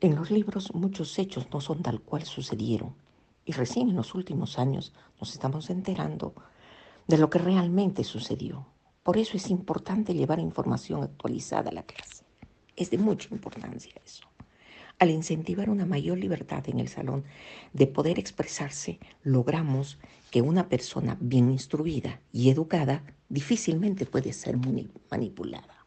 En los libros muchos hechos no son tal cual sucedieron y recién en los últimos años nos estamos enterando de lo que realmente sucedió. Por eso es importante llevar información actualizada a la clase. Es de mucha importancia eso. Al incentivar una mayor libertad en el salón de poder expresarse, logramos que una persona bien instruida y educada difícilmente puede ser manipulada.